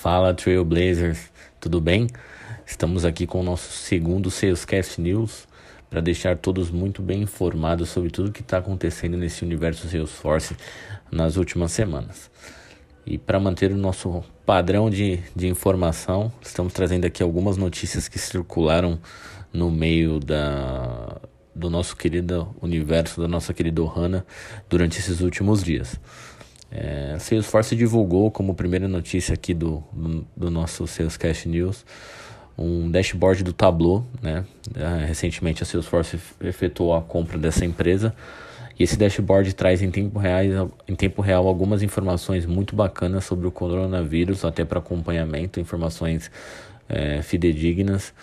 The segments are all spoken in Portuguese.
Fala Trailblazers, tudo bem? Estamos aqui com o nosso segundo Salescast News para deixar todos muito bem informados sobre tudo que está acontecendo nesse universo Salesforce nas últimas semanas. E para manter o nosso padrão de, de informação, estamos trazendo aqui algumas notícias que circularam no meio da, do nosso querido universo, da nossa querida Ohana, durante esses últimos dias. É, Salesforce divulgou como primeira notícia aqui do, do, nosso Salescast News um dashboard do Tableau, né? É, recentemente a Salesforce efetuou a compra dessa empresa e esse dashboard traz em tempo, real, em tempo real algumas informações muito bacanas sobre o coronavírus, até para acompanhamento, informações é, fidedignas.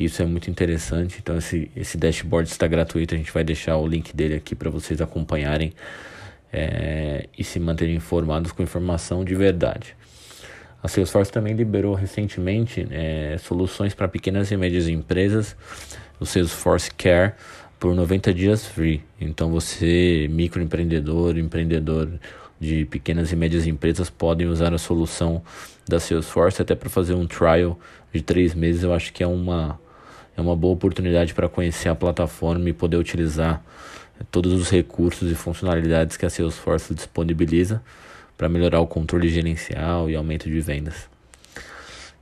Isso é muito interessante. Então esse, esse dashboard está gratuito, a gente vai deixar o link dele aqui para vocês acompanharem é, e se manterem informados com informação de verdade. A Salesforce também liberou recentemente é, soluções para pequenas e médias empresas, o Salesforce Care, por 90 dias free. Então você, microempreendedor, empreendedor de pequenas e médias empresas, podem usar a solução da Salesforce até para fazer um trial de três meses. Eu acho que é uma, é uma boa oportunidade para conhecer a plataforma e poder utilizar todos os recursos e funcionalidades que a Salesforce disponibiliza para melhorar o controle gerencial e aumento de vendas.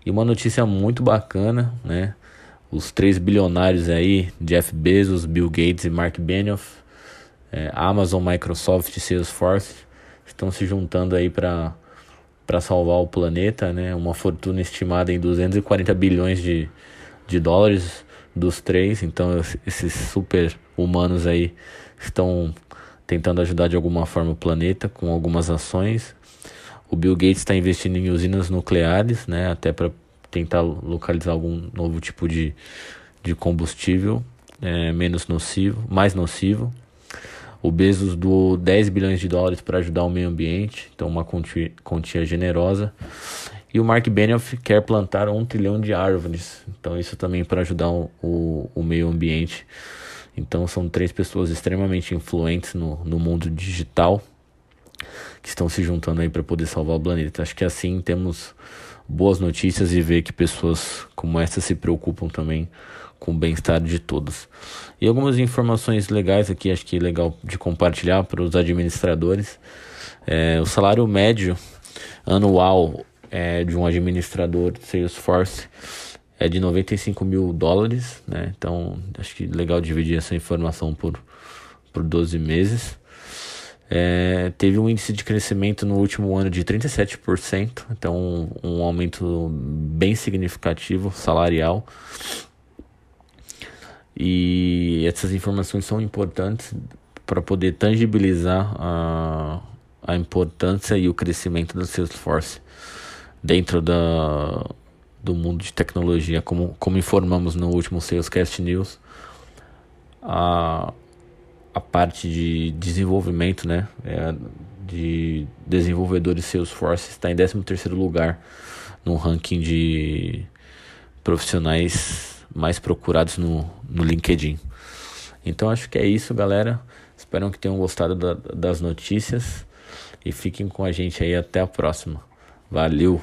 E uma notícia muito bacana, né? Os três bilionários aí, Jeff Bezos, Bill Gates e Mark Benioff, é, Amazon, Microsoft e Salesforce, estão se juntando aí para para salvar o planeta, né? Uma fortuna estimada em 240 bilhões de, de dólares dos três. Então esses super humanos aí estão tentando ajudar de alguma forma o planeta com algumas ações. O Bill Gates está investindo em usinas nucleares, né, até para tentar localizar algum novo tipo de, de combustível é, menos nocivo, mais nocivo. O Bezos doou 10 bilhões de dólares para ajudar o meio ambiente, então uma quantia, quantia generosa. E o Mark Benioff quer plantar um trilhão de árvores, então isso também para ajudar o, o, o meio ambiente. Então são três pessoas extremamente influentes no, no mundo digital que estão se juntando aí para poder salvar o planeta. Acho que assim temos boas notícias e ver que pessoas como essa se preocupam também com o bem-estar de todos. E algumas informações legais aqui, acho que é legal de compartilhar para os administradores. É, o salário médio anual é, de um administrador Salesforce é de 95 mil dólares, né? Então acho que legal dividir essa informação por, por 12 meses. É, teve um índice de crescimento no último ano de 37%, então um, um aumento bem significativo salarial. E essas informações são importantes para poder tangibilizar a, a importância e o crescimento do Salesforce dentro da, do mundo de tecnologia, como, como informamos no último Salescast News, a, a parte de desenvolvimento, né, é, de desenvolvedores Salesforce está em 13º lugar no ranking de profissionais mais procurados no, no LinkedIn. Então acho que é isso, galera. Espero que tenham gostado da, das notícias e fiquem com a gente aí até a próxima. Valeu!